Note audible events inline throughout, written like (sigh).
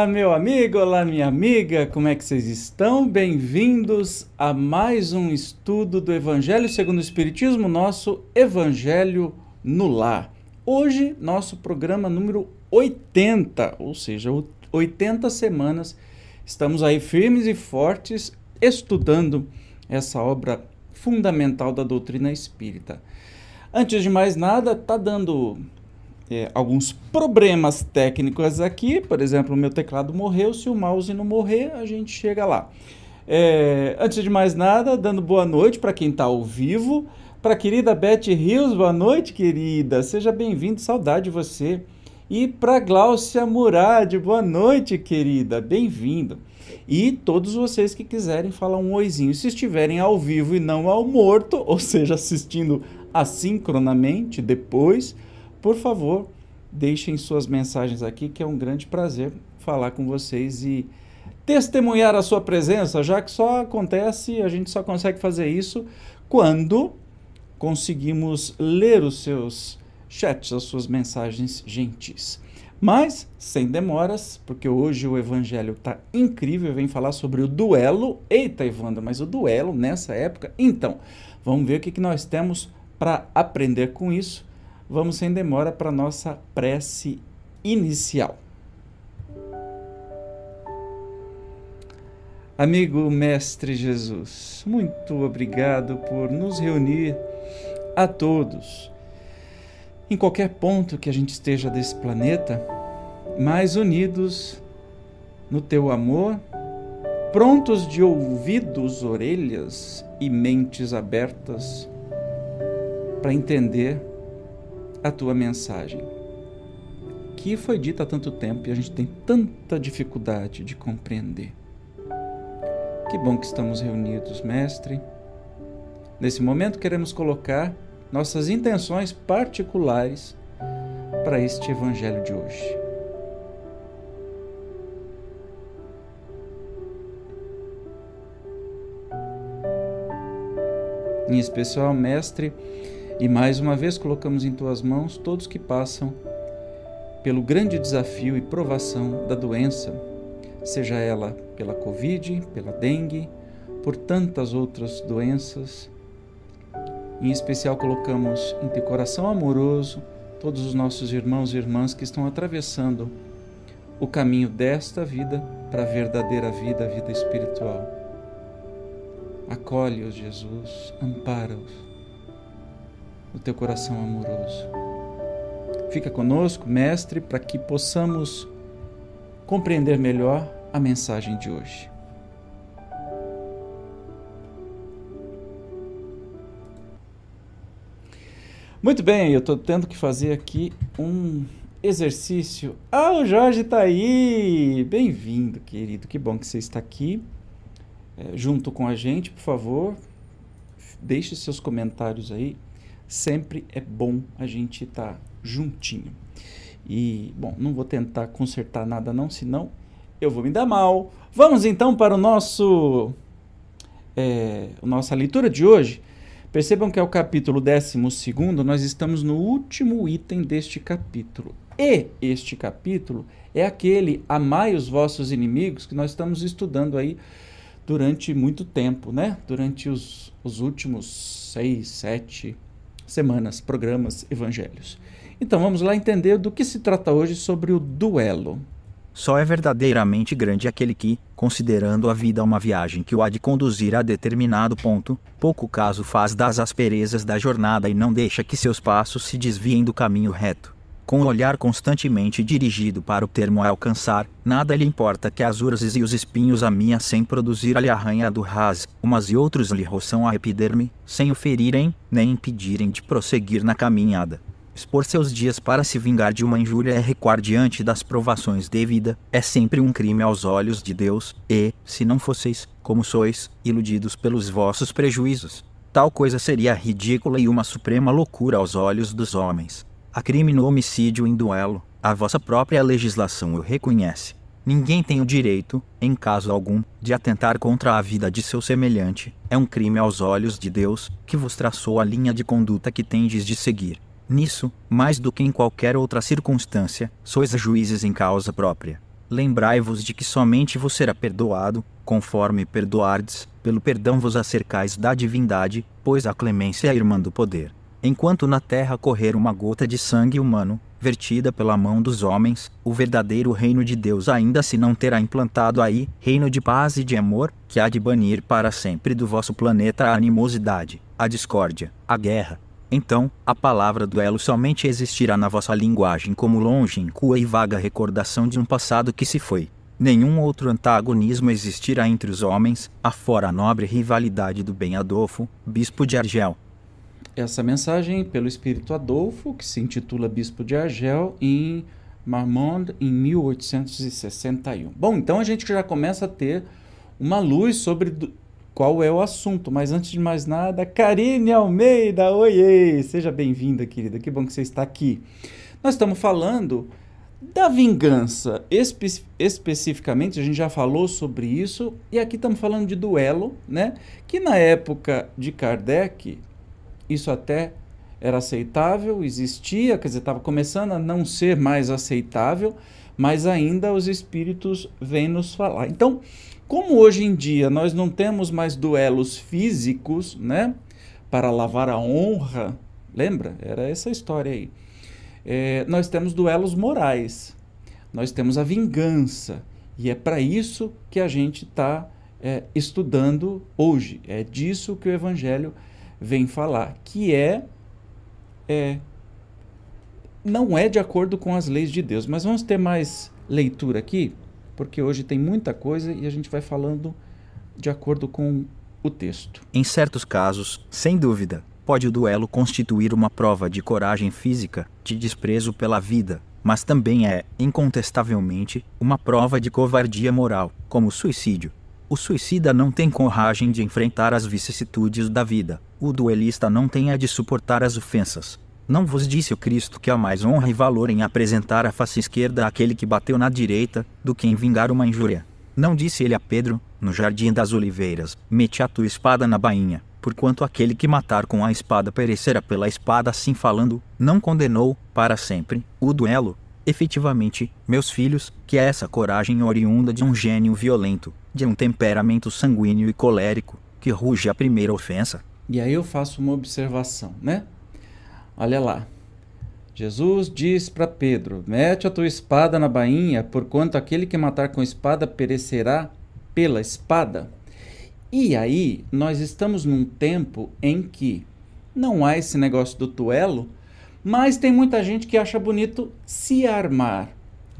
Olá, meu amigo, olá, minha amiga, como é que vocês estão? Bem-vindos a mais um estudo do Evangelho segundo o Espiritismo, nosso Evangelho no Lar. Hoje, nosso programa número 80, ou seja, 80 semanas, estamos aí firmes e fortes estudando essa obra fundamental da doutrina espírita. Antes de mais nada, tá dando é, alguns problemas técnicos aqui. Por exemplo, o meu teclado morreu. Se o mouse não morrer, a gente chega lá. É, antes de mais nada, dando boa noite para quem está ao vivo. Para a querida Beth Rios, boa noite, querida. Seja bem-vindo, saudade de você. E para Gláucia Murad, boa noite, querida. Bem-vindo. E todos vocês que quiserem falar um oizinho, se estiverem ao vivo e não ao morto, (laughs) ou seja, assistindo assincronamente depois, por favor, deixem suas mensagens aqui, que é um grande prazer falar com vocês e testemunhar a sua presença, já que só acontece, a gente só consegue fazer isso quando conseguimos ler os seus chats, as suas mensagens gentis. Mas, sem demoras, porque hoje o evangelho está incrível, vem falar sobre o duelo. Eita, Evandro, mas o duelo nessa época? Então, vamos ver o que, que nós temos para aprender com isso vamos sem demora para nossa prece inicial. Amigo Mestre Jesus, muito obrigado por nos reunir a todos, em qualquer ponto que a gente esteja desse planeta, mais unidos no teu amor, prontos de ouvidos, orelhas e mentes abertas para entender a tua mensagem, que foi dita há tanto tempo e a gente tem tanta dificuldade de compreender. Que bom que estamos reunidos, Mestre. Nesse momento, queremos colocar nossas intenções particulares para este Evangelho de hoje. Em especial, Mestre, e mais uma vez colocamos em tuas mãos todos que passam pelo grande desafio e provação da doença, seja ela pela Covid, pela dengue, por tantas outras doenças. Em especial, colocamos em teu coração amoroso todos os nossos irmãos e irmãs que estão atravessando o caminho desta vida para a verdadeira vida, a vida espiritual. Acolhe-os, Jesus, ampara-os no teu coração amoroso. Fica conosco, Mestre, para que possamos compreender melhor a mensagem de hoje. Muito bem, eu estou tendo que fazer aqui um exercício. Ah, o Jorge está aí! Bem-vindo, querido. Que bom que você está aqui é, junto com a gente. Por favor, deixe seus comentários aí sempre é bom a gente estar tá juntinho. E, bom, não vou tentar consertar nada não, senão eu vou me dar mal. Vamos então para o nosso é, nossa leitura de hoje. Percebam que é o capítulo 12, nós estamos no último item deste capítulo. E este capítulo é aquele Amai os vossos inimigos que nós estamos estudando aí durante muito tempo, né? Durante os, os últimos seis, sete semanas, programas, evangelhos. Então vamos lá entender do que se trata hoje sobre o duelo. Só é verdadeiramente grande aquele que, considerando a vida uma viagem que o há de conduzir a determinado ponto, pouco caso faz das asperezas da jornada e não deixa que seus passos se desviem do caminho reto com o olhar constantemente dirigido para o termo a alcançar, nada lhe importa que as urzes e os espinhos ameacem produzir-lhe arranhado ras, umas e outros lhe roçam a epiderme, sem o ferirem, nem impedirem de prosseguir na caminhada. Expor seus dias para se vingar de uma injúria é recuar diante das provações de vida, é sempre um crime aos olhos de Deus, e, se não fosseis, como sois, iludidos pelos vossos prejuízos, tal coisa seria ridícula e uma suprema loucura aos olhos dos homens. A crime no homicídio em duelo, a vossa própria legislação o reconhece. Ninguém tem o direito, em caso algum, de atentar contra a vida de seu semelhante. É um crime aos olhos de Deus, que vos traçou a linha de conduta que tendes de seguir. Nisso, mais do que em qualquer outra circunstância, sois juízes em causa própria. Lembrai-vos de que somente vos será perdoado, conforme perdoardes, pelo perdão vos acercais da divindade, pois a clemência é irmã do poder. Enquanto na terra correr uma gota de sangue humano, vertida pela mão dos homens, o verdadeiro reino de Deus ainda se não terá implantado aí, reino de paz e de amor, que há de banir para sempre do vosso planeta a animosidade, a discórdia, a guerra. Então, a palavra duelo somente existirá na vossa linguagem como longínqua e vaga recordação de um passado que se foi. Nenhum outro antagonismo existirá entre os homens, afora a nobre rivalidade do bem Adolfo, bispo de Argel. Essa mensagem pelo espírito Adolfo, que se intitula Bispo de Argel, em Marmande, em 1861. Bom, então a gente já começa a ter uma luz sobre qual é o assunto. Mas antes de mais nada, Karine Almeida, oiê! Seja bem-vinda, querida. Que bom que você está aqui. Nós estamos falando da vingança. Espe especificamente, a gente já falou sobre isso, e aqui estamos falando de duelo, né? Que na época de Kardec, isso até era aceitável, existia, quer dizer, estava começando a não ser mais aceitável, mas ainda os espíritos vêm nos falar. Então, como hoje em dia nós não temos mais duelos físicos, né? Para lavar a honra, lembra? Era essa história aí é, nós temos duelos morais, nós temos a vingança. E é para isso que a gente está é, estudando hoje. É disso que o Evangelho vem falar, que é, é não é de acordo com as leis de Deus. Mas vamos ter mais leitura aqui, porque hoje tem muita coisa e a gente vai falando de acordo com o texto. Em certos casos, sem dúvida, pode o duelo constituir uma prova de coragem física, de desprezo pela vida, mas também é, incontestavelmente, uma prova de covardia moral, como o suicídio. O suicida não tem coragem de enfrentar as vicissitudes da vida. O duelista não tem a de suportar as ofensas. Não vos disse o Cristo que há mais honra e valor em apresentar a face esquerda àquele que bateu na direita, do que em vingar uma injúria? Não disse ele a Pedro, no jardim das oliveiras: Mete a tua espada na bainha porquanto aquele que matar com a espada perecerá pela espada, assim falando, não condenou, para sempre, o duelo. Efetivamente, meus filhos, que é essa coragem oriunda de um gênio violento, de um temperamento sanguíneo e colérico, que ruge a primeira ofensa. E aí eu faço uma observação, né? Olha lá. Jesus diz para Pedro: Mete a tua espada na bainha, porquanto aquele que matar com espada perecerá pela espada. E aí, nós estamos num tempo em que não há esse negócio do duelo, mas tem muita gente que acha bonito se armar.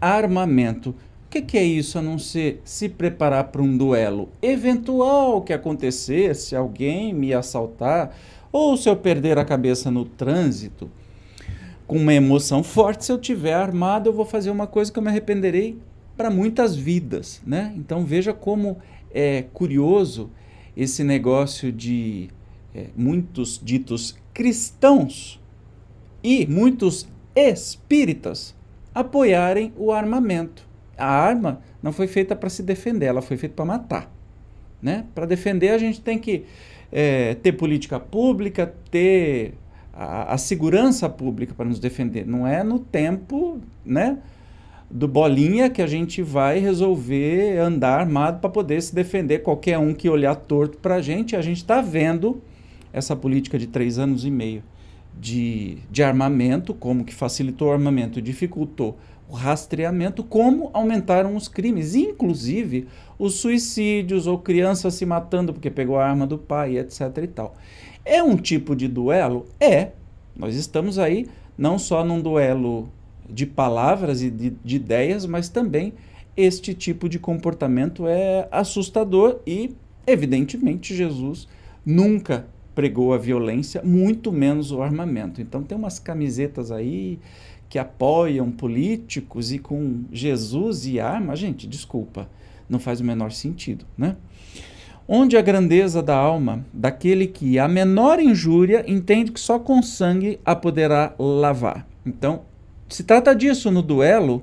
Armamento. O que, que, é isso a não ser se preparar para um duelo eventual que acontecer se alguém me assaltar ou se eu perder a cabeça no trânsito? Com uma emoção forte, se eu tiver armado, eu vou fazer uma coisa que eu me arrependerei para muitas vidas, né? Então veja como é curioso esse negócio de é, muitos ditos cristãos e muitos espíritas apoiarem o armamento. A arma não foi feita para se defender, ela foi feita para matar. Né? Para defender, a gente tem que é, ter política pública, ter a, a segurança pública para nos defender. Não é no tempo, né? do bolinha que a gente vai resolver andar armado para poder se defender qualquer um que olhar torto para a gente. A gente está vendo essa política de três anos e meio de, de armamento, como que facilitou o armamento, dificultou o rastreamento, como aumentaram os crimes, inclusive os suicídios ou crianças se matando porque pegou a arma do pai, etc. e tal. É um tipo de duelo? É. Nós estamos aí não só num duelo de palavras e de, de ideias, mas também este tipo de comportamento é assustador e, evidentemente, Jesus nunca pregou a violência, muito menos o armamento. Então tem umas camisetas aí que apoiam políticos e com Jesus e arma, gente, desculpa, não faz o menor sentido, né? Onde a grandeza da alma daquele que a menor injúria entende que só com sangue a poderá lavar. Então, se trata disso no duelo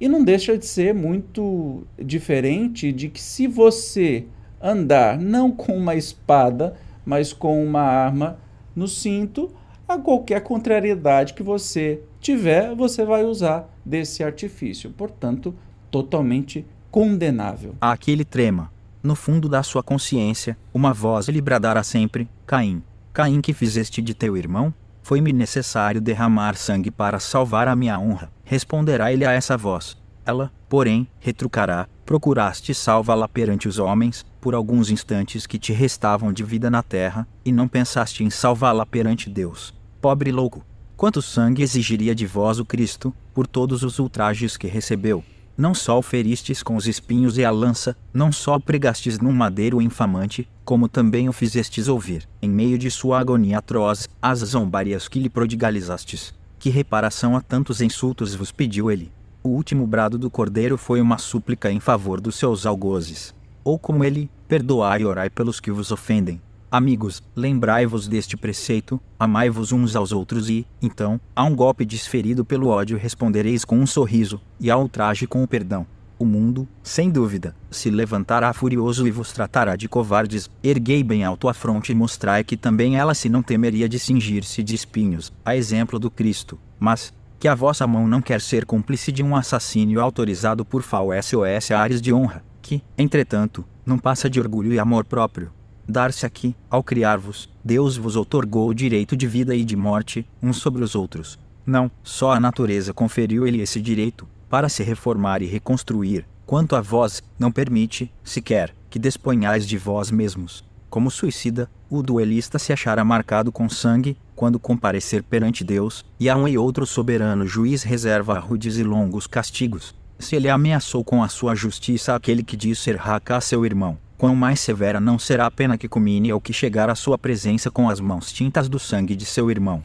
e não deixa de ser muito diferente de que se você andar não com uma espada, mas com uma arma no cinto, a qualquer contrariedade que você tiver, você vai usar desse artifício. Portanto, totalmente condenável. Aquele trema. No fundo da sua consciência, uma voz lhe bradará sempre: Caim, Caim, que fizeste de teu irmão? Foi-me necessário derramar sangue para salvar a minha honra. Responderá ele a essa voz. Ela, porém, retrucará: Procuraste salvá-la perante os homens, por alguns instantes que te restavam de vida na terra, e não pensaste em salvá-la perante Deus. Pobre louco! Quanto sangue exigiria de vós o Cristo, por todos os ultrajes que recebeu? Não só o feristes com os espinhos e a lança, não só o pregastes num madeiro infamante, como também o fizestes ouvir, em meio de sua agonia atroz, as zombarias que lhe prodigalizastes. Que reparação a tantos insultos vos pediu ele? O último brado do cordeiro foi uma súplica em favor dos seus algozes. Ou como ele, perdoai e orai pelos que vos ofendem. Amigos, lembrai-vos deste preceito, amai-vos uns aos outros e, então, a um golpe desferido pelo ódio respondereis com um sorriso, e ao ultraje com o perdão. O mundo, sem dúvida, se levantará furioso e vos tratará de covardes. Erguei bem alto a fronte e mostrai que também ela se não temeria de cingir-se de espinhos, a exemplo do Cristo. Mas, que a vossa mão não quer ser cúmplice de um assassínio autorizado por FAO SOS Ares de honra, que, entretanto, não passa de orgulho e amor próprio dar-se aqui, ao criar-vos, Deus vos otorgou o direito de vida e de morte, uns sobre os outros. Não, só a natureza conferiu-lhe esse direito, para se reformar e reconstruir. Quanto a vós, não permite, sequer, que disponhais de vós mesmos. Como suicida, o duelista se achará marcado com sangue, quando comparecer perante Deus, e a um e outro soberano juiz reserva rudes e longos castigos. Se ele ameaçou com a sua justiça aquele que diz ser raca seu irmão, quão mais severa não será a pena que comine ou que chegar à sua presença com as mãos tintas do sangue de seu irmão.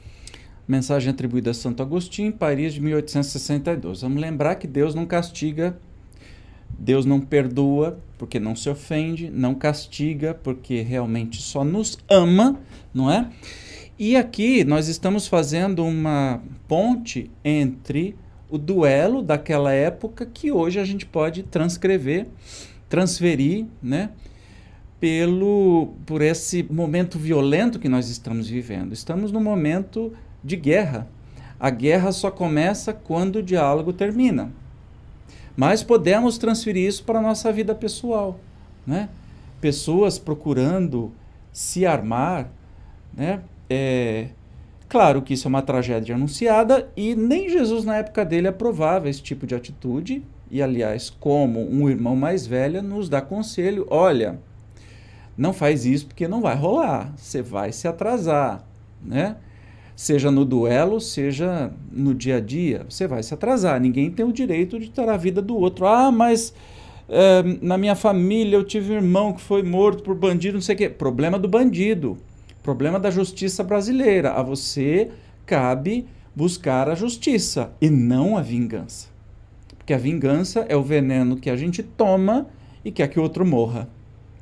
Mensagem atribuída a Santo Agostinho, Paris de 1862. Vamos lembrar que Deus não castiga, Deus não perdoa porque não se ofende, não castiga porque realmente só nos ama, não é? E aqui nós estamos fazendo uma ponte entre o duelo daquela época que hoje a gente pode transcrever, transferir, né? pelo por esse momento violento que nós estamos vivendo. Estamos num momento de guerra. A guerra só começa quando o diálogo termina. Mas podemos transferir isso para a nossa vida pessoal, né? Pessoas procurando se armar, né? É, claro que isso é uma tragédia anunciada e nem Jesus na época dele aprovava esse tipo de atitude. E aliás, como um irmão mais velho nos dá conselho, olha, não faz isso porque não vai rolar, você vai se atrasar, né? Seja no duelo, seja no dia a dia, você vai se atrasar. Ninguém tem o direito de ter a vida do outro. Ah, mas é, na minha família eu tive um irmão que foi morto por bandido, não sei o quê. Problema do bandido, problema da justiça brasileira. A você cabe buscar a justiça e não a vingança. Porque a vingança é o veneno que a gente toma e quer que o outro morra.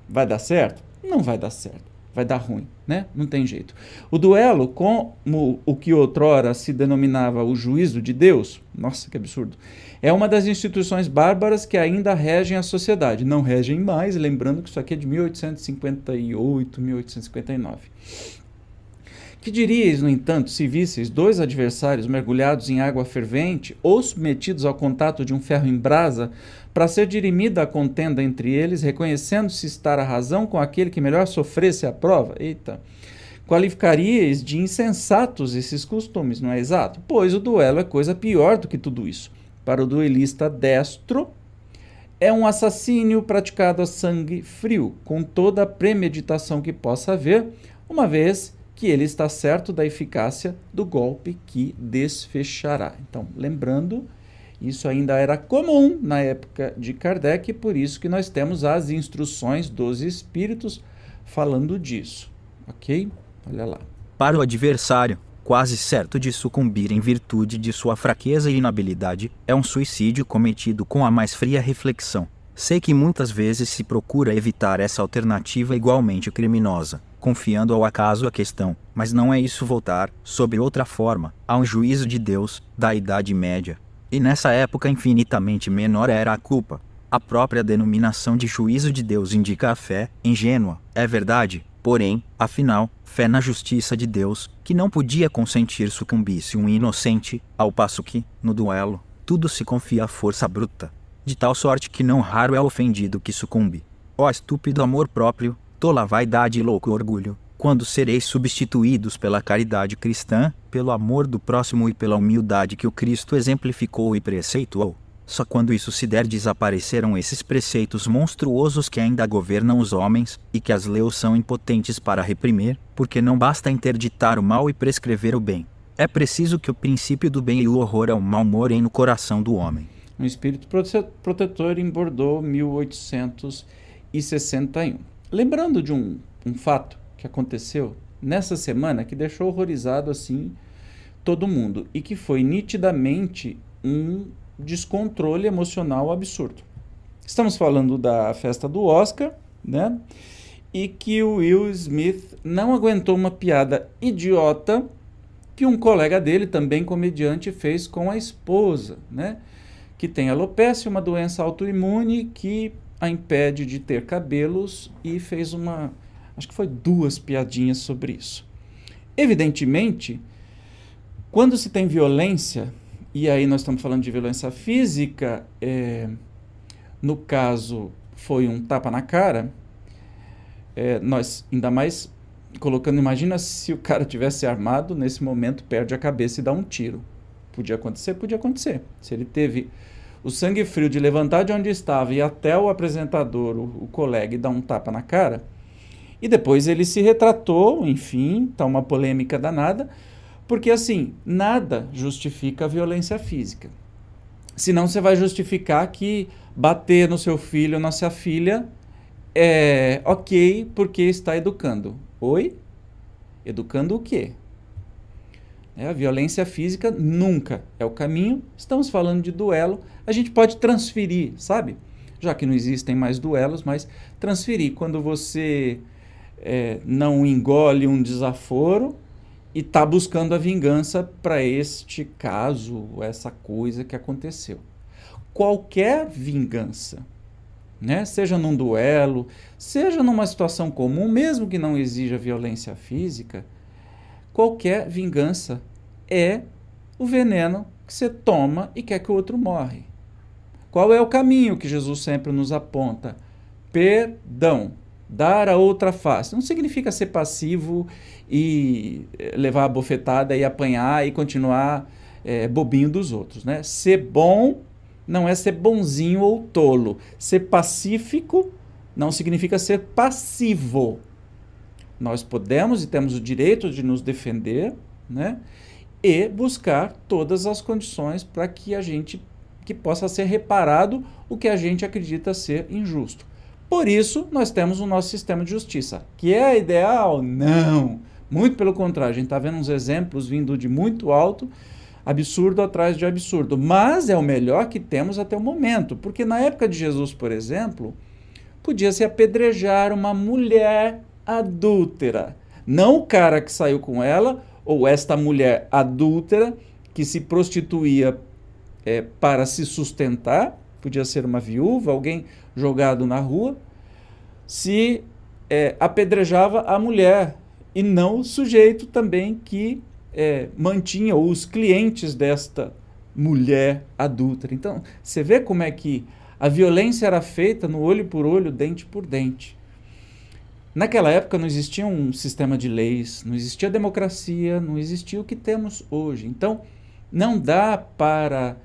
Vai dar certo? Não vai dar certo. Vai dar ruim, né? Não tem jeito. O duelo, como o que outrora se denominava o juízo de Deus, nossa, que absurdo, é uma das instituições bárbaras que ainda regem a sociedade. Não regem mais, lembrando que isso aqui é de 1858, 1859. Que diríeis, no entanto, se visseis dois adversários mergulhados em água fervente ou submetidos ao contato de um ferro em brasa, para ser dirimida a contenda entre eles, reconhecendo-se estar a razão com aquele que melhor sofresse a prova? Eita! Qualificaríeis de insensatos esses costumes, não é exato? Pois o duelo é coisa pior do que tudo isso. Para o duelista destro, é um assassínio praticado a sangue frio, com toda a premeditação que possa haver, uma vez que ele está certo da eficácia do golpe que desfechará. Então, lembrando, isso ainda era comum na época de Kardec, por isso que nós temos as instruções dos espíritos falando disso. OK? Olha lá. Para o adversário, quase certo de sucumbir em virtude de sua fraqueza e inabilidade, é um suicídio cometido com a mais fria reflexão. Sei que muitas vezes se procura evitar essa alternativa igualmente criminosa, confiando ao acaso a questão, mas não é isso voltar, sob outra forma, a um juízo de Deus, da Idade Média. E nessa época infinitamente menor era a culpa. A própria denominação de juízo de Deus indica a fé, ingênua, é verdade, porém, afinal, fé na justiça de Deus, que não podia consentir sucumbisse um inocente, ao passo que, no duelo, tudo se confia à força bruta de tal sorte que não raro é ofendido que sucumbe. Ó estúpido amor próprio, tola vaidade e louco orgulho, quando sereis substituídos pela caridade cristã, pelo amor do próximo e pela humildade que o Cristo exemplificou e preceituou. Só quando isso se der desaparecerão esses preceitos monstruosos que ainda governam os homens, e que as leis são impotentes para reprimir, porque não basta interditar o mal e prescrever o bem. É preciso que o princípio do bem e o horror ao mal morem no coração do homem. Um espírito protetor em Bordeaux, 1861. Lembrando de um, um fato que aconteceu nessa semana que deixou horrorizado assim todo mundo e que foi nitidamente um descontrole emocional absurdo. Estamos falando da festa do Oscar, né? E que o Will Smith não aguentou uma piada idiota que um colega dele, também comediante, fez com a esposa, né? Que tem alopecia, uma doença autoimune que a impede de ter cabelos e fez uma, acho que foi duas piadinhas sobre isso. Evidentemente, quando se tem violência e aí nós estamos falando de violência física, é, no caso foi um tapa na cara, é, nós ainda mais colocando, imagina se o cara tivesse armado, nesse momento perde a cabeça e dá um tiro. Podia acontecer? Podia acontecer. Se ele teve o sangue frio de levantar de onde estava e até o apresentador, o, o colega, e dar um tapa na cara, e depois ele se retratou, enfim, tá uma polêmica danada, porque assim, nada justifica a violência física. Senão você vai justificar que bater no seu filho ou na sua filha é ok porque está educando. Oi? Educando o quê? É, a violência física nunca é o caminho. Estamos falando de duelo. A gente pode transferir, sabe? Já que não existem mais duelos, mas transferir. Quando você é, não engole um desaforo, e está buscando a vingança para este caso, essa coisa que aconteceu. Qualquer vingança, né? seja num duelo, seja numa situação comum, mesmo que não exija violência física, qualquer vingança é o veneno que você toma e quer que o outro morre. Qual é o caminho que Jesus sempre nos aponta? Perdão dar a outra face. Não significa ser passivo e eh, levar a bofetada e apanhar e continuar é, bobinho dos outros. Né? Ser bom não é ser bonzinho ou tolo. Ser pacífico não significa ser passivo. Nós podemos e temos o direito de nos defender, né? E buscar todas as condições para que a gente que possa ser reparado o que a gente acredita ser injusto. Por isso, nós temos o nosso sistema de justiça. Que é ideal? Não. Muito pelo contrário, a gente está vendo uns exemplos vindo de muito alto, absurdo atrás de absurdo. Mas é o melhor que temos até o momento. Porque na época de Jesus, por exemplo, podia-se apedrejar uma mulher adúltera. Não o cara que saiu com ela, ou esta mulher adúltera que se prostituía é, para se sustentar, podia ser uma viúva, alguém jogado na rua, se é, apedrejava a mulher e não o sujeito também que é, mantinha os clientes desta mulher adúltera. Então, você vê como é que a violência era feita no olho por olho, dente por dente. Naquela época não existia um sistema de leis, não existia democracia, não existia o que temos hoje. Então, não dá para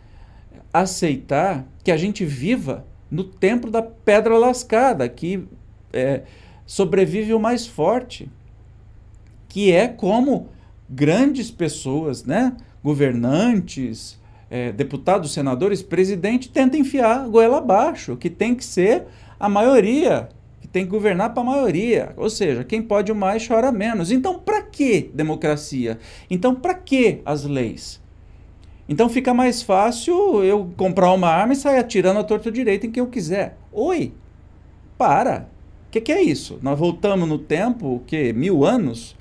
aceitar que a gente viva no tempo da pedra lascada, que é, sobrevive o mais forte, que é como grandes pessoas, né, governantes, é, deputados, senadores, presidente, tentam enfiar goela abaixo, que tem que ser a maioria, que tem que governar para a maioria. Ou seja, quem pode mais chora menos. Então, para que democracia? Então, para que as leis? Então fica mais fácil eu comprar uma arma e sair atirando a torto direito em quem eu quiser. Oi, para. O que, que, é isso? Nós voltamos no tempo, o quê? Mil anos?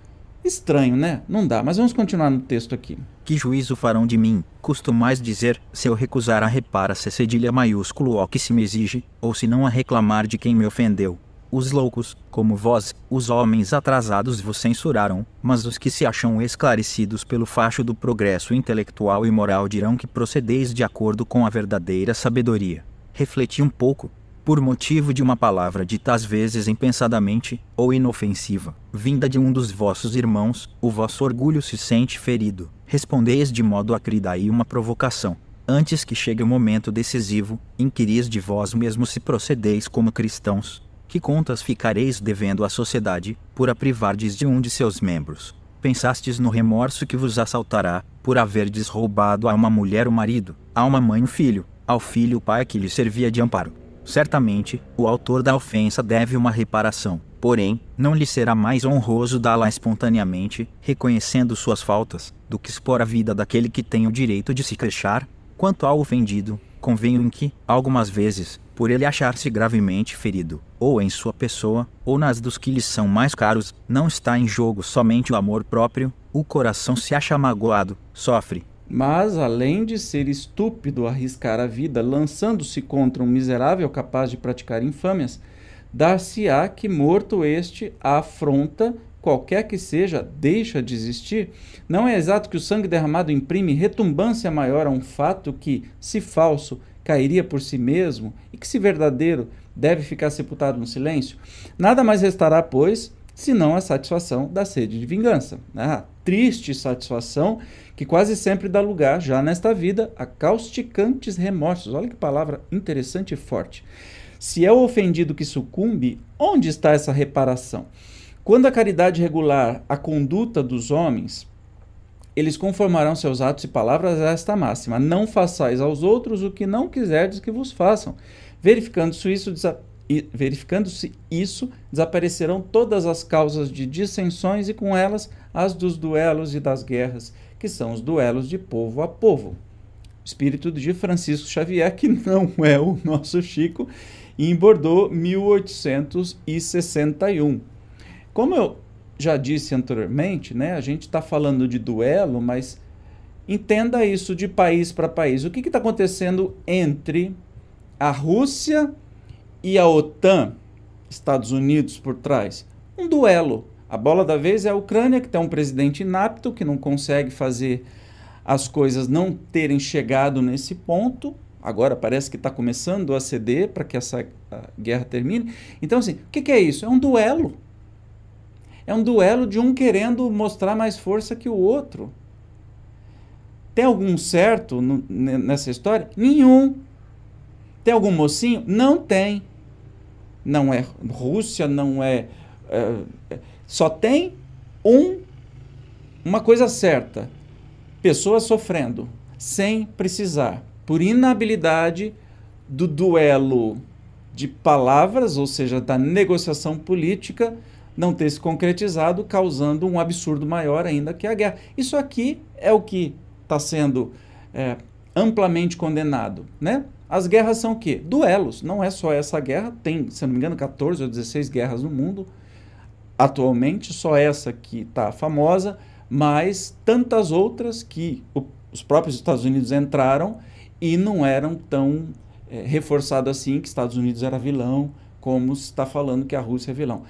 Estranho, né? Não dá, mas vamos continuar no texto aqui. Que juízo farão de mim? Costumais dizer, se eu recusar a repara-se cedilha maiúsculo ao que se me exige, ou se não a reclamar de quem me ofendeu. Os loucos, como vós, os homens atrasados vos censuraram, mas os que se acham esclarecidos pelo facho do progresso intelectual e moral dirão que procedeis de acordo com a verdadeira sabedoria. refleti um pouco, por motivo de uma palavra dita às vezes impensadamente, ou inofensiva, vinda de um dos vossos irmãos, o vosso orgulho se sente ferido. Respondeis de modo a criar daí uma provocação. Antes que chegue o momento decisivo, inquiris de vós mesmo se procedeis como cristãos. Que contas ficareis devendo à sociedade, por a privardes de um de seus membros? Pensastes no remorso que vos assaltará, por haverdes roubado a uma mulher o marido, a uma mãe o filho, ao filho o pai que lhe servia de amparo. Certamente, o autor da ofensa deve uma reparação, porém, não lhe será mais honroso dá-la espontaneamente, reconhecendo suas faltas, do que expor a vida daquele que tem o direito de se queixar. Quanto ao ofendido, convenho em que, algumas vezes, por ele achar-se gravemente ferido, ou em sua pessoa, ou nas dos que lhe são mais caros, não está em jogo somente o amor próprio, o coração se acha magoado, sofre, mas, além de ser estúpido arriscar a vida lançando-se contra um miserável capaz de praticar infâmias, dar-se-á que, morto este, a afronta, qualquer que seja, deixa de existir? Não é exato que o sangue derramado imprime retumbância maior a um fato que, se falso, cairia por si mesmo, e que, se verdadeiro, deve ficar sepultado no silêncio? Nada mais restará, pois, senão a satisfação da sede de vingança. Ah, triste satisfação que quase sempre dá lugar, já nesta vida, a causticantes remorsos. Olha que palavra interessante e forte. Se é o ofendido que sucumbe, onde está essa reparação? Quando a caridade regular a conduta dos homens, eles conformarão seus atos e palavras a esta máxima: Não façais aos outros o que não quiserdes que vos façam. Verificando-se isso, verificando-se isso, desaparecerão todas as causas de dissensões e com elas as dos duelos e das guerras que são os duelos de povo a povo. Espírito de Francisco Xavier, que (laughs) não é o nosso Chico, em Bordeaux, 1861. Como eu já disse anteriormente, né, a gente está falando de duelo, mas entenda isso de país para país. O que está acontecendo entre a Rússia e a OTAN, Estados Unidos por trás? Um duelo a bola da vez é a Ucrânia, que tem um presidente inapto, que não consegue fazer as coisas não terem chegado nesse ponto. Agora parece que está começando a ceder para que essa guerra termine. Então, assim, o que, que é isso? É um duelo. É um duelo de um querendo mostrar mais força que o outro. Tem algum certo nessa história? Nenhum. Tem algum mocinho? Não tem. Não é Rússia, não é, é só tem um, uma coisa certa: pessoas sofrendo sem precisar, por inabilidade do duelo de palavras, ou seja, da negociação política, não ter se concretizado, causando um absurdo maior ainda que a guerra. Isso aqui é o que está sendo é, amplamente condenado, né? As guerras são o quê? Duelos. Não é só essa guerra, tem, se não me engano, 14 ou 16 guerras no mundo atualmente, só essa que está famosa, mas tantas outras que o, os próprios Estados Unidos entraram e não eram tão é, reforçado assim que Estados Unidos era vilão, como se está falando que a Rússia é vilão.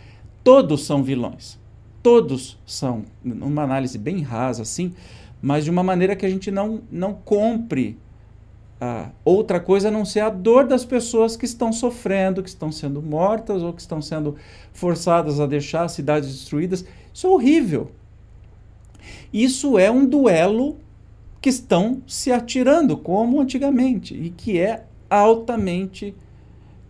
Todos são vilões. Todos são, numa análise bem rasa assim, mas de uma maneira que a gente não, não compre ah, outra coisa a não ser a dor das pessoas que estão sofrendo, que estão sendo mortas ou que estão sendo forçadas a deixar cidades destruídas. Isso é horrível. Isso é um duelo que estão se atirando, como antigamente, e que é altamente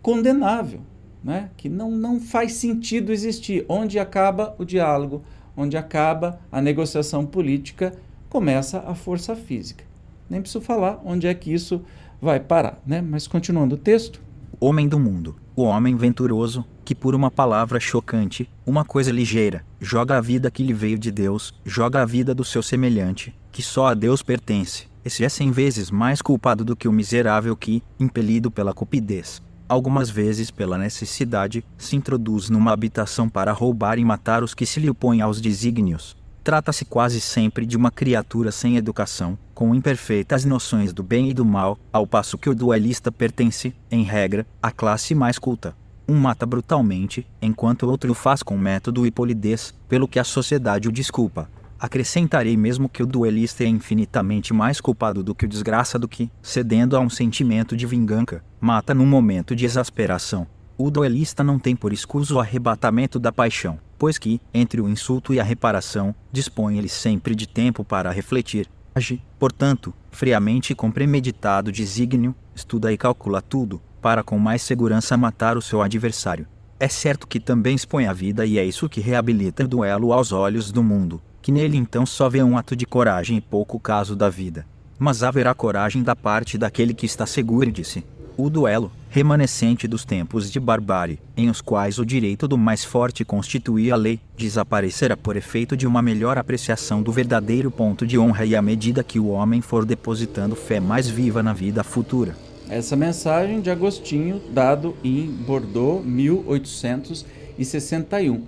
condenável, né? que não, não faz sentido existir. Onde acaba o diálogo, onde acaba a negociação política, começa a força física. Nem preciso falar onde é que isso vai parar, né? Mas continuando o texto. Homem do mundo, o homem venturoso, que por uma palavra chocante, uma coisa ligeira, joga a vida que lhe veio de Deus, joga a vida do seu semelhante, que só a Deus pertence. Esse é cem vezes mais culpado do que o miserável que, impelido pela cupidez, algumas vezes pela necessidade, se introduz numa habitação para roubar e matar os que se lhe opõem aos desígnios, Trata-se quase sempre de uma criatura sem educação, com imperfeitas noções do bem e do mal, ao passo que o duelista pertence, em regra, à classe mais culta. Um mata brutalmente, enquanto o outro o faz com método e polidez, pelo que a sociedade o desculpa. Acrescentarei mesmo que o duelista é infinitamente mais culpado do que o desgraçado que, cedendo a um sentimento de vingança, mata num momento de exasperação. O duelista não tem por escuso o arrebatamento da paixão, pois que, entre o insulto e a reparação, dispõe ele sempre de tempo para refletir. Age, portanto, friamente e com premeditado desígnio, estuda e calcula tudo, para com mais segurança matar o seu adversário. É certo que também expõe a vida e é isso que reabilita o duelo aos olhos do mundo, que nele então só vê um ato de coragem e pouco caso da vida. Mas haverá coragem da parte daquele que está seguro de si. O duelo, remanescente dos tempos de barbárie, em os quais o direito do mais forte constituía a lei, desaparecerá por efeito de uma melhor apreciação do verdadeiro ponto de honra e à medida que o homem for depositando fé mais viva na vida futura. Essa mensagem de Agostinho, dado em Bordeaux, 1861.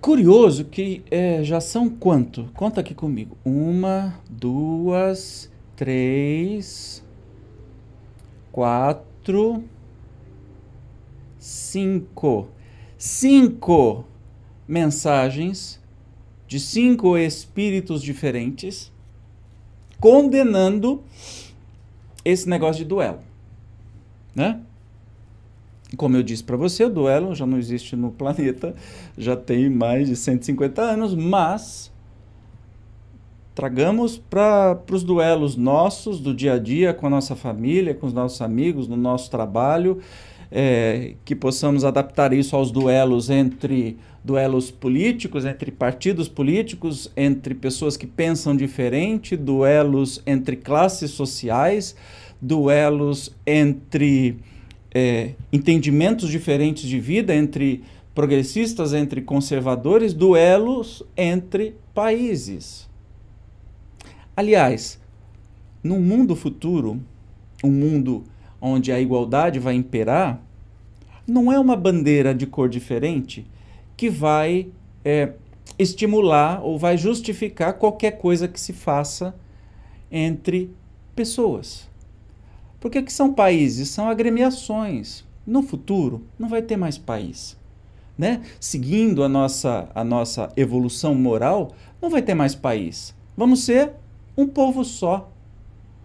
Curioso que é, já são quanto? Conta aqui comigo. Uma, duas, três, quatro, cinco. Cinco mensagens de cinco espíritos diferentes condenando esse negócio de duelo, né? Como eu disse para você, o duelo já não existe no planeta, já tem mais de 150 anos, mas tragamos para os duelos nossos, do dia a dia, com a nossa família, com os nossos amigos, no nosso trabalho, é, que possamos adaptar isso aos duelos entre duelos políticos, entre partidos políticos, entre pessoas que pensam diferente, duelos entre classes sociais, duelos entre é, entendimentos diferentes de vida, entre progressistas, entre conservadores, duelos entre países. Aliás, num mundo futuro, um mundo onde a igualdade vai imperar, não é uma bandeira de cor diferente que vai é, estimular ou vai justificar qualquer coisa que se faça entre pessoas. Porque o que são países? São agremiações. No futuro, não vai ter mais país. Né? Seguindo a nossa, a nossa evolução moral, não vai ter mais país. Vamos ser um povo só.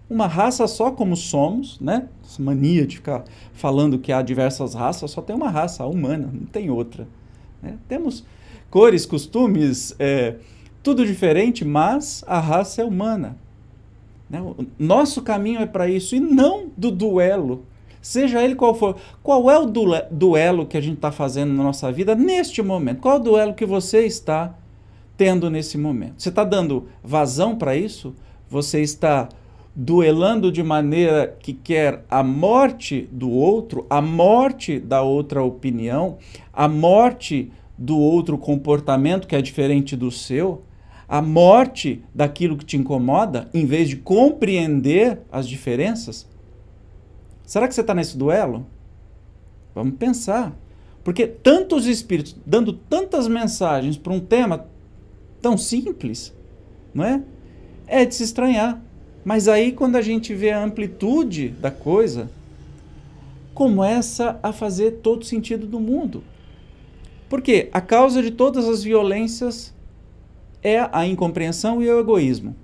Uma raça só como somos, né? Essa mania de ficar falando que há diversas raças, só tem uma raça, a humana, não tem outra. Né? Temos cores, costumes, é, tudo diferente, mas a raça é humana. Né? O nosso caminho é para isso e não do duelo. Seja ele qual for. Qual é o duelo que a gente está fazendo na nossa vida neste momento? Qual é o duelo que você está tendo nesse momento? Você está dando vazão para isso? Você está duelando de maneira que quer a morte do outro, a morte da outra opinião, a morte do outro comportamento que é diferente do seu? a morte daquilo que te incomoda, em vez de compreender as diferenças? Será que você está nesse duelo? Vamos pensar. Porque tantos espíritos dando tantas mensagens para um tema tão simples, não é? É de se estranhar. Mas aí, quando a gente vê a amplitude da coisa, começa a fazer todo sentido do mundo. Porque a causa de todas as violências é a incompreensão e o egoísmo.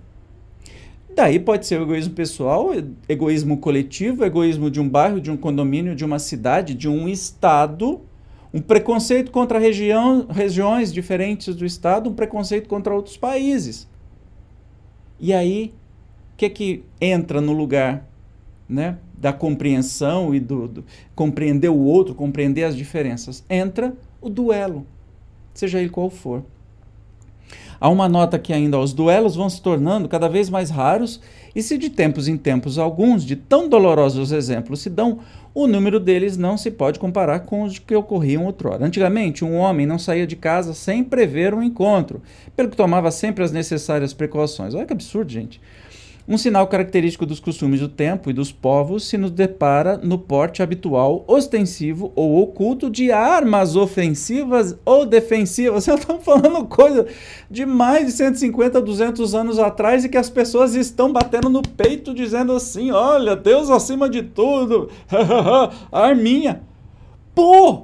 Daí pode ser o egoísmo pessoal, egoísmo coletivo, egoísmo de um bairro, de um condomínio, de uma cidade, de um estado, um preconceito contra região, regiões diferentes do estado, um preconceito contra outros países. E aí, o que que entra no lugar, né, da compreensão e do, do compreender o outro, compreender as diferenças? Entra o duelo, seja ele qual for. Há uma nota que ainda os duelos vão se tornando cada vez mais raros, e se de tempos em tempos alguns de tão dolorosos exemplos se dão, o número deles não se pode comparar com os que ocorriam outrora. Antigamente, um homem não saía de casa sem prever um encontro, pelo que tomava sempre as necessárias precauções. Olha que absurdo, gente. Um sinal característico dos costumes do tempo e dos povos se nos depara no porte habitual, ostensivo ou oculto de armas ofensivas ou defensivas. (laughs) Você está falando coisa de mais de 150, 200 anos atrás e que as pessoas estão batendo no peito dizendo assim: olha, Deus acima de tudo, (laughs) arminha. Pô!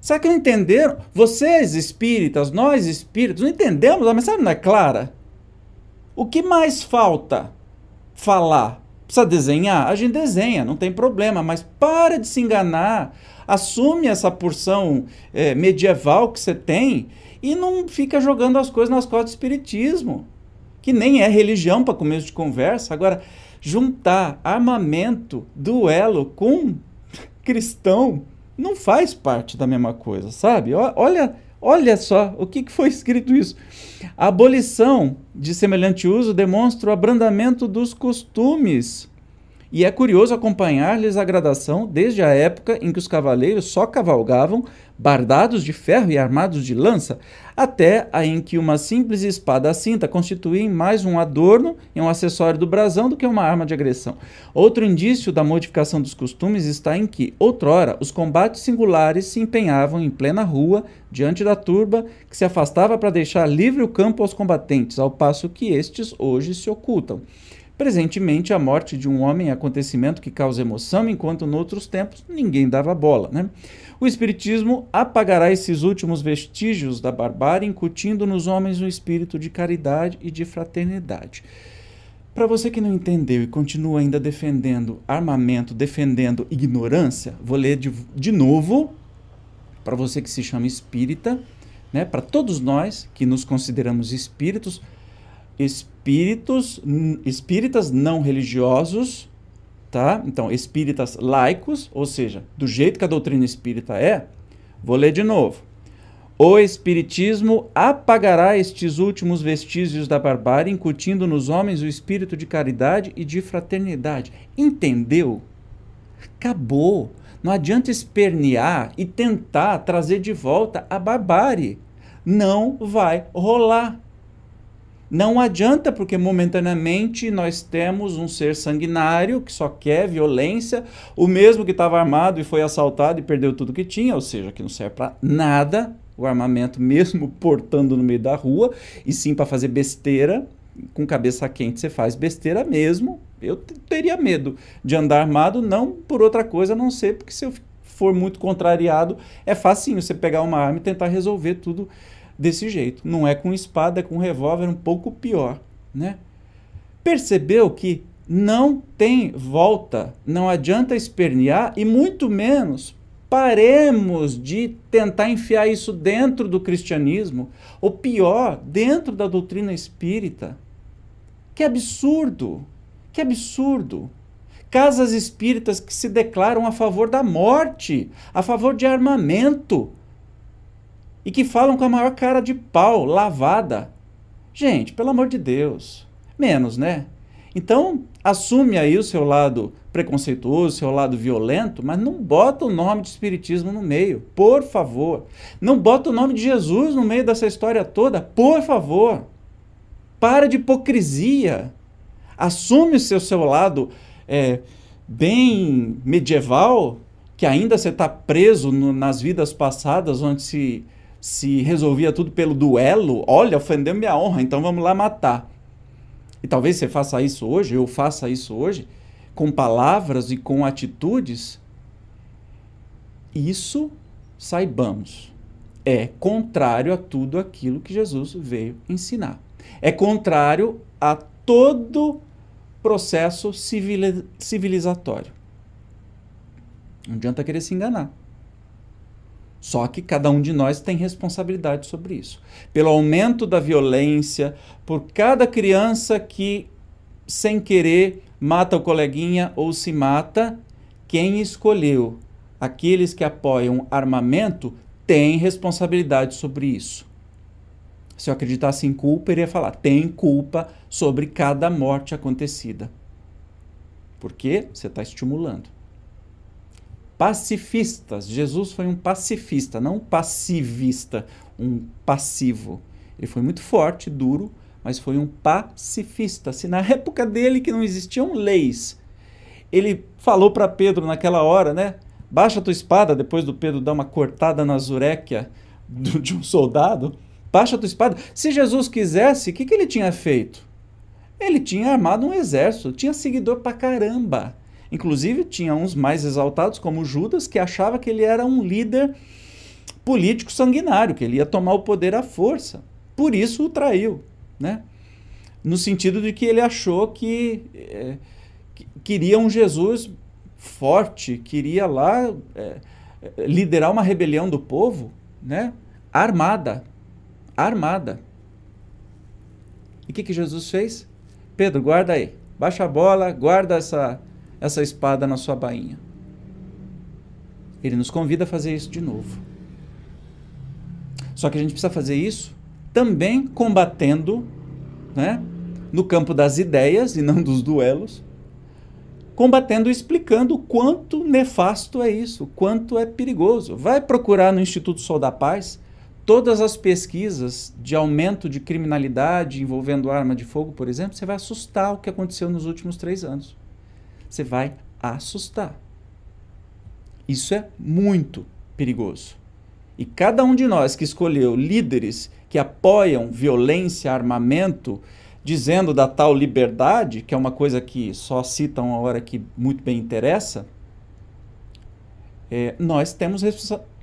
Será que não entenderam? Vocês espíritas, nós espíritos, não entendemos? A mensagem não é clara? O que mais falta falar? Precisa desenhar? A gente desenha, não tem problema, mas para de se enganar. Assume essa porção é, medieval que você tem e não fica jogando as coisas nas costas do espiritismo, que nem é religião para começo de conversa. Agora, juntar armamento, duelo com (laughs) cristão não faz parte da mesma coisa, sabe? Olha, olha só o que, que foi escrito isso. A abolição de semelhante uso demonstra o abrandamento dos costumes. E é curioso acompanhar-lhes a gradação desde a época em que os cavaleiros só cavalgavam bardados de ferro e armados de lança, até a em que uma simples espada à cinta constituía mais um adorno e um acessório do brasão do que uma arma de agressão. Outro indício da modificação dos costumes está em que, outrora, os combates singulares se empenhavam em plena rua, diante da turba, que se afastava para deixar livre o campo aos combatentes, ao passo que estes hoje se ocultam. Presentemente, a morte de um homem é acontecimento que causa emoção, enquanto noutros tempos ninguém dava bola. Né? O Espiritismo apagará esses últimos vestígios da barbárie, incutindo nos homens um espírito de caridade e de fraternidade. Para você que não entendeu e continua ainda defendendo armamento, defendendo ignorância, vou ler de, de novo para você que se chama espírita, né? para todos nós que nos consideramos espíritos espíritos, espíritas não religiosos, tá? Então, espíritas laicos, ou seja, do jeito que a doutrina espírita é, vou ler de novo. O Espiritismo apagará estes últimos vestígios da barbárie, incutindo nos homens o espírito de caridade e de fraternidade. Entendeu? Acabou. Não adianta espernear e tentar trazer de volta a barbárie. Não vai rolar. Não adianta, porque momentaneamente nós temos um ser sanguinário que só quer violência, o mesmo que estava armado e foi assaltado e perdeu tudo que tinha, ou seja, que não serve para nada o armamento, (laughs) mesmo portando no meio da rua, e sim para fazer besteira. Com cabeça quente você faz besteira mesmo. Eu teria medo de andar armado, não por outra coisa, a não ser porque se eu for muito contrariado, é facinho você pegar uma arma e tentar resolver tudo desse jeito. Não é com espada, é com revólver um pouco pior, né? Percebeu que não tem volta, não adianta espernear e muito menos paremos de tentar enfiar isso dentro do cristianismo, ou pior, dentro da doutrina espírita. Que absurdo! Que absurdo! Casas espíritas que se declaram a favor da morte, a favor de armamento, e que falam com a maior cara de pau, lavada. Gente, pelo amor de Deus, menos, né? Então, assume aí o seu lado preconceituoso, seu lado violento, mas não bota o nome de espiritismo no meio, por favor. Não bota o nome de Jesus no meio dessa história toda, por favor. Para de hipocrisia. Assume o seu, seu lado é, bem medieval, que ainda você está preso no, nas vidas passadas, onde se se resolvia tudo pelo duelo, olha, ofendeu minha honra, então vamos lá matar. E talvez você faça isso hoje, eu faça isso hoje, com palavras e com atitudes. Isso, saibamos, é contrário a tudo aquilo que Jesus veio ensinar. É contrário a todo processo civilizatório. Não adianta querer se enganar. Só que cada um de nós tem responsabilidade sobre isso. Pelo aumento da violência, por cada criança que, sem querer, mata o coleguinha ou se mata, quem escolheu aqueles que apoiam armamento tem responsabilidade sobre isso. Se eu acreditasse em culpa, iria falar: tem culpa sobre cada morte acontecida. Porque você está estimulando pacifistas. Jesus foi um pacifista, não um passivista, um passivo. Ele foi muito forte, duro, mas foi um pacifista. Se na época dele que não existiam leis, ele falou para Pedro naquela hora, né? Baixa tua espada, depois do Pedro dar uma cortada na zuréquia de um soldado. Baixa tua espada. Se Jesus quisesse, o que, que ele tinha feito? Ele tinha armado um exército, tinha seguidor pra caramba. Inclusive, tinha uns mais exaltados, como Judas, que achava que ele era um líder político sanguinário, que ele ia tomar o poder à força. Por isso o traiu, né? No sentido de que ele achou que, é, que queria um Jesus forte, queria lá é, liderar uma rebelião do povo, né? Armada, armada. E o que, que Jesus fez? Pedro, guarda aí, baixa a bola, guarda essa, essa espada na sua bainha. Ele nos convida a fazer isso de novo. Só que a gente precisa fazer isso também combatendo, né, no campo das ideias e não dos duelos, combatendo e explicando o quanto nefasto é isso, o quanto é perigoso. Vai procurar no Instituto Sol da Paz todas as pesquisas de aumento de criminalidade envolvendo arma de fogo, por exemplo, você vai assustar o que aconteceu nos últimos três anos. Você vai assustar. Isso é muito perigoso. E cada um de nós que escolheu líderes que apoiam violência, armamento, dizendo da tal liberdade, que é uma coisa que só citam a hora que muito bem interessa, é, nós temos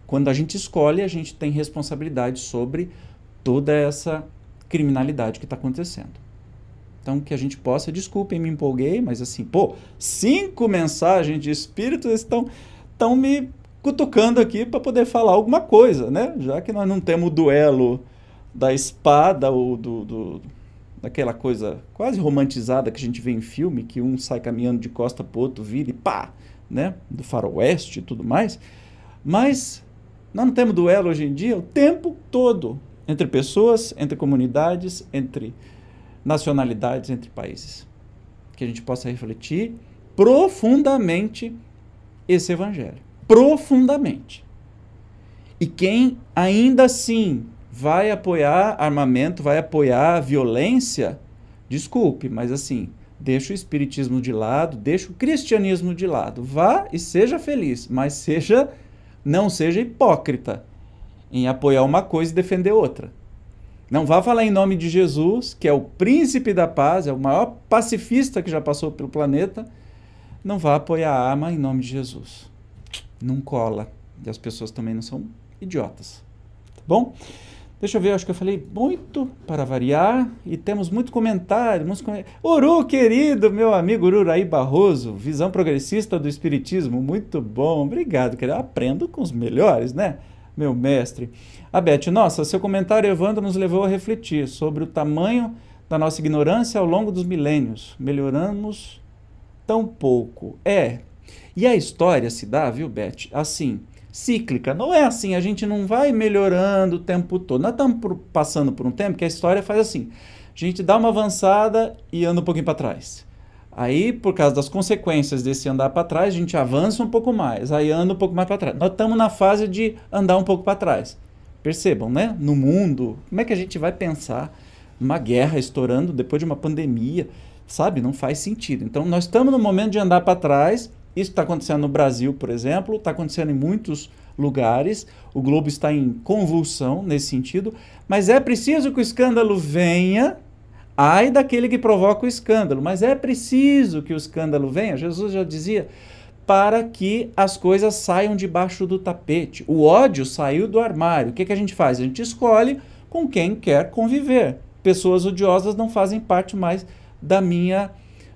quando a gente escolhe, a gente tem responsabilidade sobre toda essa criminalidade que está acontecendo. Então, que a gente possa, desculpem, me empolguei, mas assim, pô, cinco mensagens de espíritos estão, estão me cutucando aqui para poder falar alguma coisa, né? Já que nós não temos o duelo da espada ou do, do, daquela coisa quase romantizada que a gente vê em filme, que um sai caminhando de costa para outro, vira e pá, né? Do faroeste e tudo mais. Mas nós não temos duelo hoje em dia o tempo todo entre pessoas, entre comunidades, entre nacionalidades, entre países. Que a gente possa refletir profundamente esse evangelho. Profundamente. E quem ainda assim vai apoiar armamento, vai apoiar violência, desculpe, mas assim, deixa o espiritismo de lado, deixa o cristianismo de lado. Vá e seja feliz, mas seja não seja hipócrita em apoiar uma coisa e defender outra. Não vá falar em nome de Jesus, que é o príncipe da paz, é o maior pacifista que já passou pelo planeta. Não vá apoiar a arma em nome de Jesus. Não cola. E as pessoas também não são idiotas. Tá bom? Deixa eu ver, acho que eu falei muito para variar e temos muito comentário. Muitos Uru, querido, meu amigo Ururaí Barroso, visão progressista do Espiritismo, muito bom, obrigado, querido. Aprendo com os melhores, né, meu mestre? A Beth, nossa, seu comentário, Evandro, nos levou a refletir sobre o tamanho da nossa ignorância ao longo dos milênios. Melhoramos tão pouco. É. E a história se dá, viu, Beth? Assim cíclica. Não é assim, a gente não vai melhorando o tempo todo. Nós estamos passando por um tempo que a história faz assim. A gente dá uma avançada e anda um pouquinho para trás. Aí, por causa das consequências desse andar para trás, a gente avança um pouco mais, aí anda um pouco mais para trás. Nós estamos na fase de andar um pouco para trás. Percebam, né? No mundo, como é que a gente vai pensar uma guerra estourando depois de uma pandemia? Sabe? Não faz sentido. Então, nós estamos no momento de andar para trás isso está acontecendo no Brasil, por exemplo, está acontecendo em muitos lugares. O globo está em convulsão nesse sentido, mas é preciso que o escândalo venha. Ai daquele que provoca o escândalo, mas é preciso que o escândalo venha. Jesus já dizia para que as coisas saiam debaixo do tapete. O ódio saiu do armário. O que, que a gente faz? A gente escolhe com quem quer conviver. Pessoas odiosas não fazem parte mais da minha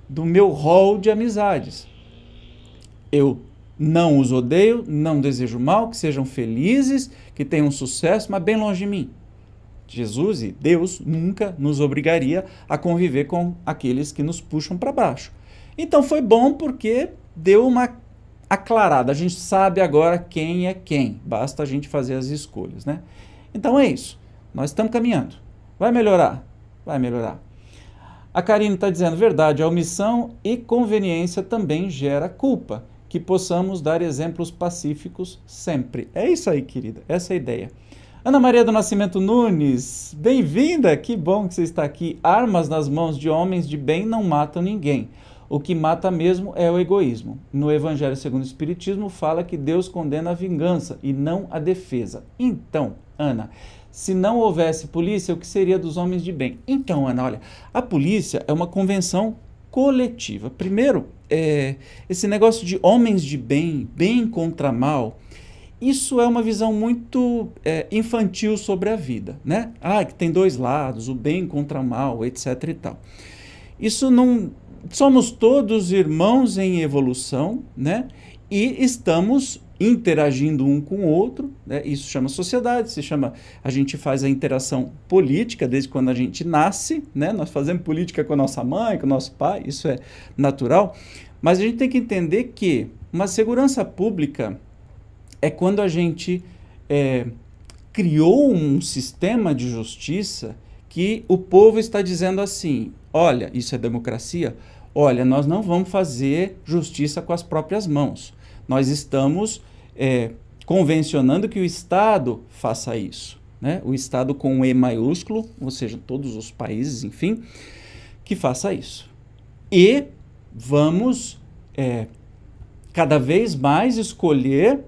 do meu rol de amizades. Eu não os odeio, não desejo mal, que sejam felizes, que tenham sucesso, mas bem longe de mim. Jesus e Deus nunca nos obrigaria a conviver com aqueles que nos puxam para baixo. Então foi bom porque deu uma aclarada. A gente sabe agora quem é quem. Basta a gente fazer as escolhas, né? Então é isso. Nós estamos caminhando. Vai melhorar? Vai melhorar. A Karine está dizendo, verdade, a omissão e conveniência também gera culpa que possamos dar exemplos pacíficos sempre. É isso aí, querida, essa é a ideia. Ana Maria do Nascimento Nunes, bem-vinda, que bom que você está aqui. Armas nas mãos de homens de bem não matam ninguém. O que mata mesmo é o egoísmo. No Evangelho segundo o Espiritismo fala que Deus condena a vingança e não a defesa. Então, Ana, se não houvesse polícia, o que seria dos homens de bem? Então, Ana, olha, a polícia é uma convenção coletiva. Primeiro, é, esse negócio de homens de bem, bem contra mal, isso é uma visão muito é, infantil sobre a vida, né? Ah, que tem dois lados, o bem contra o mal, etc e tal. Isso não somos todos irmãos em evolução, né? E estamos interagindo um com o outro, né? Isso chama sociedade, se chama a gente faz a interação política desde quando a gente nasce, né? Nós fazemos política com a nossa mãe, com o nosso pai, isso é natural, mas a gente tem que entender que uma segurança pública é quando a gente é, criou um sistema de justiça que o povo está dizendo assim: olha, isso é democracia. Olha, nós não vamos fazer justiça com as próprias mãos. Nós estamos é, convencionando que o Estado faça isso. Né? O Estado com um E maiúsculo, ou seja, todos os países, enfim, que faça isso. E vamos é, cada vez mais escolher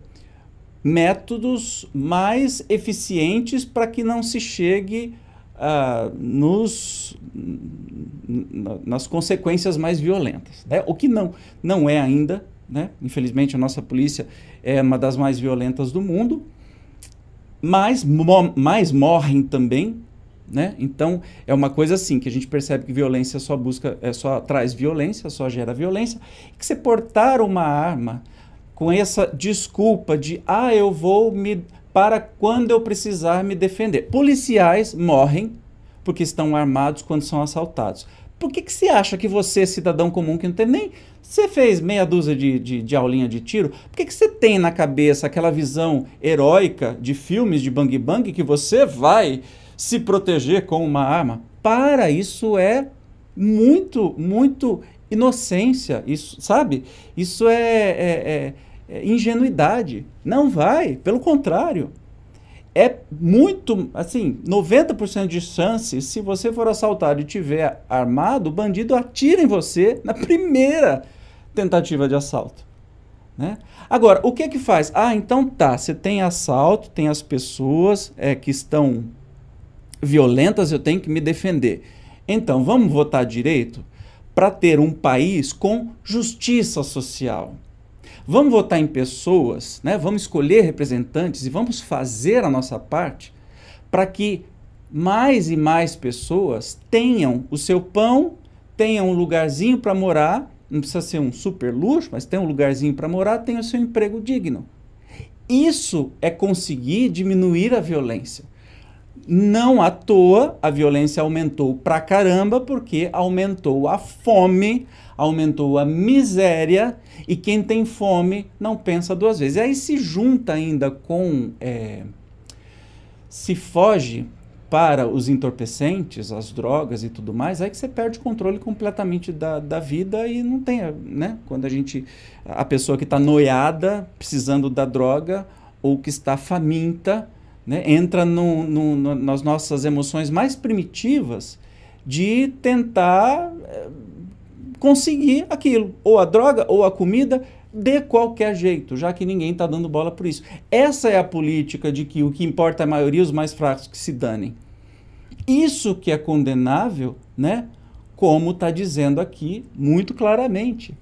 métodos mais eficientes para que não se chegue uh, nos, nas consequências mais violentas. Né? O que não, não é ainda, né? infelizmente a nossa polícia é uma das mais violentas do mundo, mas mo mais morrem também. Né? Então é uma coisa assim que a gente percebe que violência só busca, é só traz violência, só gera violência. Que você portar uma arma com essa desculpa de ah, eu vou me para quando eu precisar me defender. Policiais morrem porque estão armados quando são assaltados. Por que, que você acha que você, cidadão comum, que não tem nem. Você fez meia dúzia de, de, de aulinha de tiro, por que, que você tem na cabeça aquela visão heróica de filmes de bang bang que você vai se proteger com uma arma? Para, isso é muito, muito inocência, isso, sabe? Isso é, é, é é, ingenuidade. Não vai, pelo contrário. É muito, assim, 90% de chance, se você for assaltado e tiver armado, o bandido atira em você na primeira tentativa de assalto. Né? Agora, o que que faz? Ah, então tá, você tem assalto, tem as pessoas é, que estão violentas, eu tenho que me defender. Então, vamos votar direito para ter um país com justiça social. Vamos votar em pessoas, né? vamos escolher representantes e vamos fazer a nossa parte para que mais e mais pessoas tenham o seu pão, tenham um lugarzinho para morar, não precisa ser um super luxo, mas tenham um lugarzinho para morar, tenham o seu emprego digno. Isso é conseguir diminuir a violência. Não à toa a violência aumentou pra caramba, porque aumentou a fome, aumentou a miséria e quem tem fome não pensa duas vezes. E aí se junta ainda com. É, se foge para os entorpecentes, as drogas e tudo mais, aí que você perde o controle completamente da, da vida e não tem, né? Quando a gente. A pessoa que está noiada, precisando da droga, ou que está faminta, né, entra no, no, no, nas nossas emoções mais primitivas de tentar é, conseguir aquilo, ou a droga ou a comida, de qualquer jeito, já que ninguém está dando bola por isso. Essa é a política de que o que importa é a maioria, os mais fracos que se danem. Isso que é condenável, né? Como está dizendo aqui muito claramente,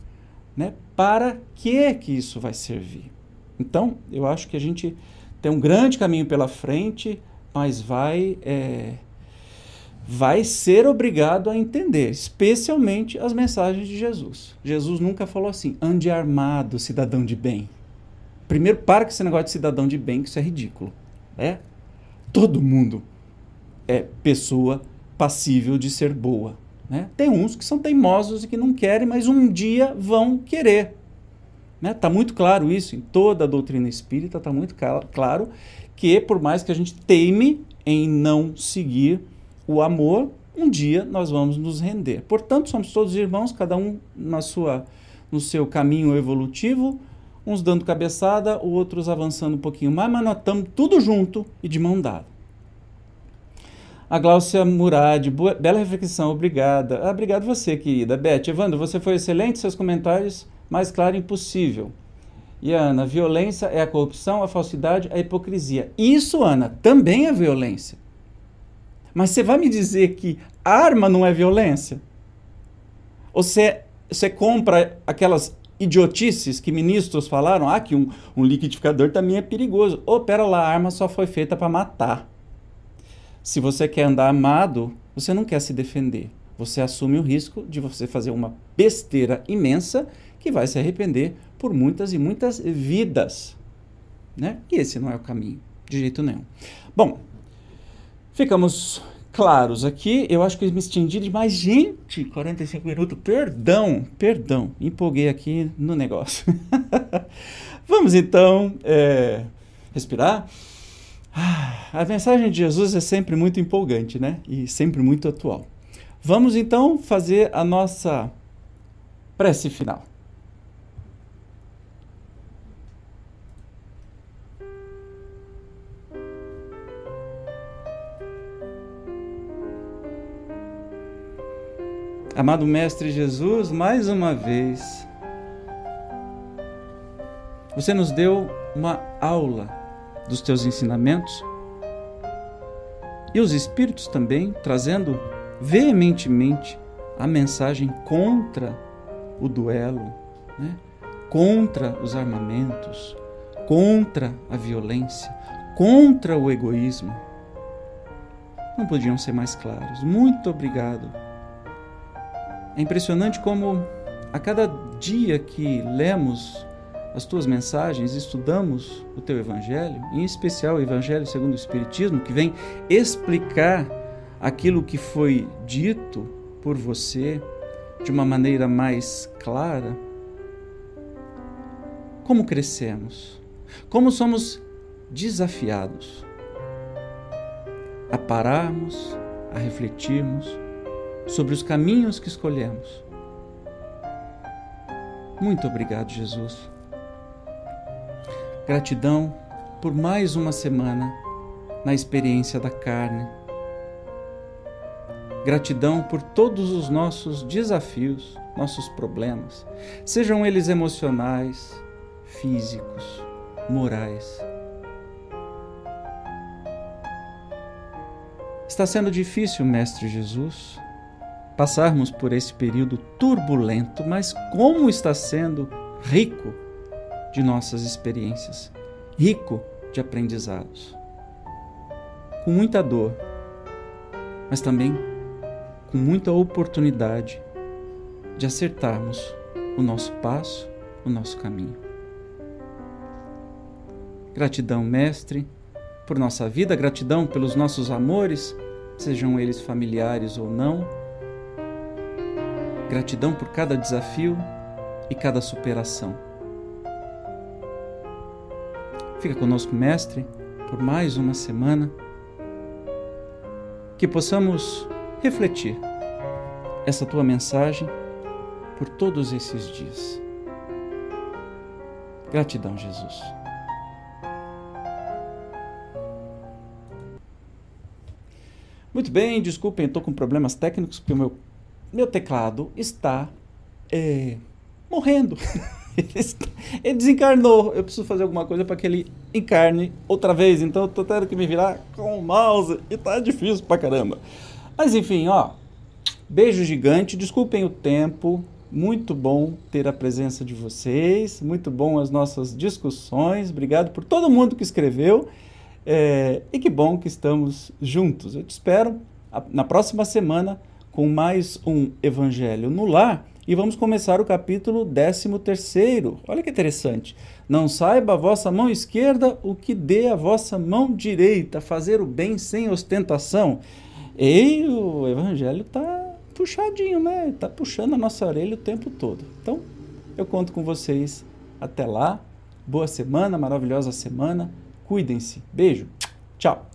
né? Para que que isso vai servir? Então, eu acho que a gente tem um grande caminho pela frente, mas vai é, vai ser obrigado a entender, especialmente as mensagens de Jesus. Jesus nunca falou assim: ande armado, cidadão de bem. Primeiro, para com esse negócio de cidadão de bem, que isso é ridículo. É? Todo mundo é pessoa passível de ser boa. Né? Tem uns que são teimosos e que não querem, mas um dia vão querer. Está né? Tá muito claro isso em toda a doutrina espírita, está muito claro que, por mais que a gente teime em não seguir o amor, um dia nós vamos nos render. Portanto, somos todos irmãos, cada um na sua, no seu caminho evolutivo, uns dando cabeçada, outros avançando um pouquinho mais, mas nós estamos tudo junto e de mão dada. A Gláucia Murad, bela reflexão, obrigada. Ah, obrigado você, querida. Beth, Evandro, você foi excelente, seus comentários mais claro impossível. E Ana, violência é a corrupção, a falsidade, a hipocrisia. Isso, Ana, também é violência. Mas você vai me dizer que arma não é violência? Ou você, você compra aquelas idiotices que ministros falaram, ah, que um, um liquidificador também é perigoso. Ô, oh, pera lá, a arma só foi feita para matar. Se você quer andar amado, você não quer se defender. Você assume o risco de você fazer uma besteira imensa que vai se arrepender por muitas e muitas vidas. Né? E esse não é o caminho, de jeito nenhum. Bom, ficamos claros aqui. Eu acho que eu me estendi demais. Gente, 45 minutos. Perdão, perdão. Empolguei aqui no negócio. (laughs) Vamos então é, respirar. Ah, a mensagem de Jesus é sempre muito empolgante, né? E sempre muito atual. Vamos então fazer a nossa prece final. Amado Mestre Jesus, mais uma vez, você nos deu uma aula dos teus ensinamentos e os Espíritos também trazendo veementemente a mensagem contra o duelo, né? contra os armamentos, contra a violência, contra o egoísmo. Não podiam ser mais claros. Muito obrigado é impressionante como a cada dia que lemos as tuas mensagens, estudamos o teu evangelho, em especial o evangelho segundo o espiritismo, que vem explicar aquilo que foi dito por você de uma maneira mais clara. Como crescemos? Como somos desafiados a pararmos, a refletirmos sobre os caminhos que escolhemos. Muito obrigado, Jesus. Gratidão por mais uma semana na experiência da carne. Gratidão por todos os nossos desafios, nossos problemas, sejam eles emocionais, físicos, morais. Está sendo difícil, Mestre Jesus, passarmos por esse período turbulento, mas como está sendo rico de nossas experiências, rico de aprendizados. Com muita dor, mas também com muita oportunidade de acertarmos o nosso passo, o nosso caminho. Gratidão, Mestre, por nossa vida, gratidão pelos nossos amores, sejam eles familiares ou não Gratidão por cada desafio e cada superação. Fica conosco, Mestre, por mais uma semana. Que possamos refletir essa tua mensagem por todos esses dias. Gratidão, Jesus. Muito bem, desculpem, estou com problemas técnicos porque o meu meu teclado está é, morrendo. (laughs) ele desencarnou. Eu preciso fazer alguma coisa para que ele encarne outra vez. Então eu tô tendo que me virar com o mouse e tá difícil pra caramba. Mas enfim, ó. Beijo gigante. Desculpem o tempo. Muito bom ter a presença de vocês. Muito bom as nossas discussões. Obrigado por todo mundo que escreveu. É, e que bom que estamos juntos. Eu te espero na próxima semana com mais um Evangelho no Lar e vamos começar o capítulo 13. Olha que interessante. Não saiba a vossa mão esquerda o que dê a vossa mão direita, fazer o bem sem ostentação. E o Evangelho está puxadinho, né? Está puxando a nossa orelha o tempo todo. Então, eu conto com vocês. Até lá. Boa semana, maravilhosa semana. Cuidem-se. Beijo. Tchau.